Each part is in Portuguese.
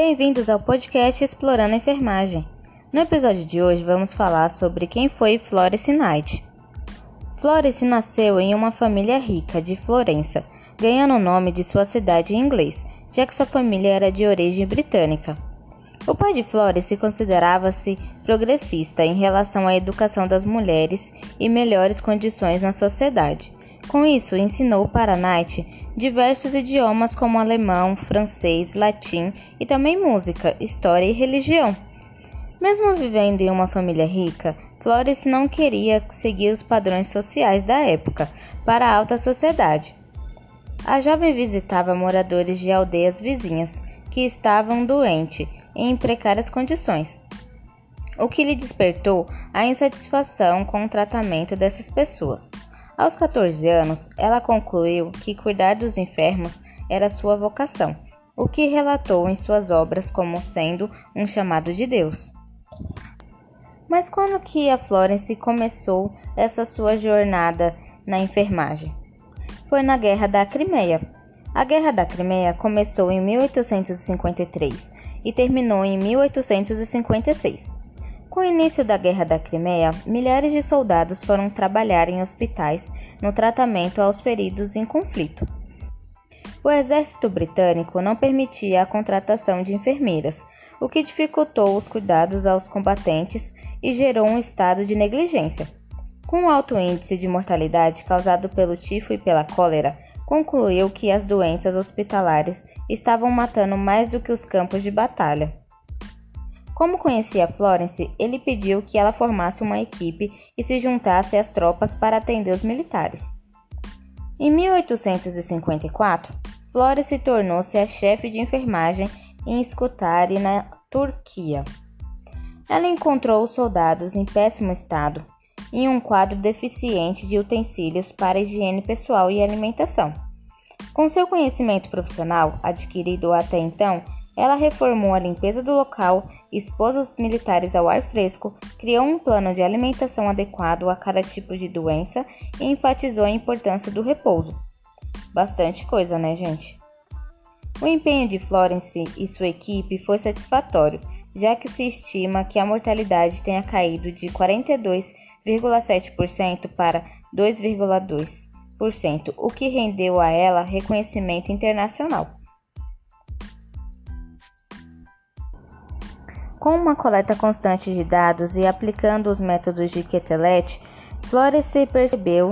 Bem-vindos ao podcast Explorando a Enfermagem. No episódio de hoje vamos falar sobre quem foi Florence Knight. Florence nasceu em uma família rica de Florença, ganhando o nome de sua cidade em inglês, já que sua família era de origem britânica. O pai de Florence considerava-se progressista em relação à educação das mulheres e melhores condições na sociedade. Com isso, ensinou para Knight diversos idiomas como alemão, francês, latim e também música, história e religião. Mesmo vivendo em uma família rica, Flores não queria seguir os padrões sociais da época para a alta sociedade. A jovem visitava moradores de aldeias vizinhas que estavam doentes e em precárias condições, o que lhe despertou a insatisfação com o tratamento dessas pessoas. Aos 14 anos, ela concluiu que cuidar dos enfermos era sua vocação, o que relatou em suas obras como sendo um chamado de Deus. Mas quando que a Florence começou essa sua jornada na enfermagem? Foi na Guerra da Crimeia. A Guerra da Crimeia começou em 1853 e terminou em 1856. Com o início da Guerra da Crimeia, milhares de soldados foram trabalhar em hospitais no tratamento aos feridos em conflito. O exército britânico não permitia a contratação de enfermeiras, o que dificultou os cuidados aos combatentes e gerou um estado de negligência. Com o alto índice de mortalidade causado pelo tifo e pela cólera, concluiu que as doenças hospitalares estavam matando mais do que os campos de batalha. Como conhecia Florence, ele pediu que ela formasse uma equipe e se juntasse às tropas para atender os militares. Em 1854, Florence tornou-se a chefe de enfermagem em Scutari, na Turquia. Ela encontrou os soldados em péssimo estado e um quadro deficiente de utensílios para higiene pessoal e alimentação. Com seu conhecimento profissional adquirido até então, ela reformou a limpeza do local, expôs os militares ao ar fresco, criou um plano de alimentação adequado a cada tipo de doença e enfatizou a importância do repouso. Bastante coisa, né, gente? O empenho de Florence e sua equipe foi satisfatório, já que se estima que a mortalidade tenha caído de 42,7% para 2,2%, o que rendeu a ela reconhecimento internacional. Com uma coleta constante de dados e aplicando os métodos de Quetelet, Florence percebeu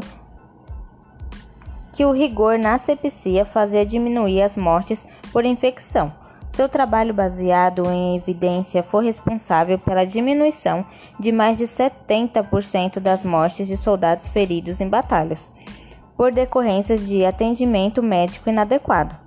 que o rigor na asepsia fazia diminuir as mortes por infecção. Seu trabalho baseado em evidência foi responsável pela diminuição de mais de 70% das mortes de soldados feridos em batalhas, por decorrências de atendimento médico inadequado.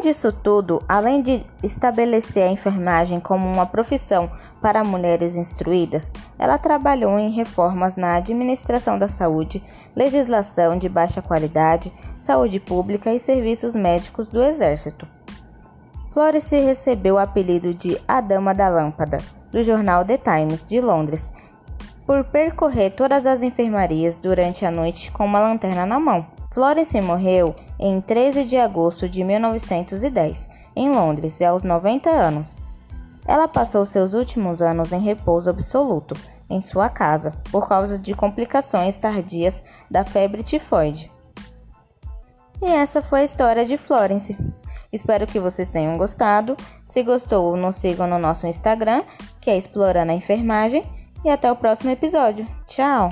Além disso tudo, além de estabelecer a enfermagem como uma profissão para mulheres instruídas, ela trabalhou em reformas na administração da saúde, legislação de baixa qualidade, saúde pública e serviços médicos do Exército. Florence recebeu o apelido de A Dama da Lâmpada, do jornal The Times de Londres, por percorrer todas as enfermarias durante a noite com uma lanterna na mão. Florence morreu em 13 de agosto de 1910, em Londres, aos 90 anos. Ela passou seus últimos anos em repouso absoluto em sua casa, por causa de complicações tardias da febre tifoide. E essa foi a história de Florence. Espero que vocês tenham gostado. Se gostou, nos sigam no nosso Instagram, que é Explorando a Enfermagem. E até o próximo episódio. Tchau!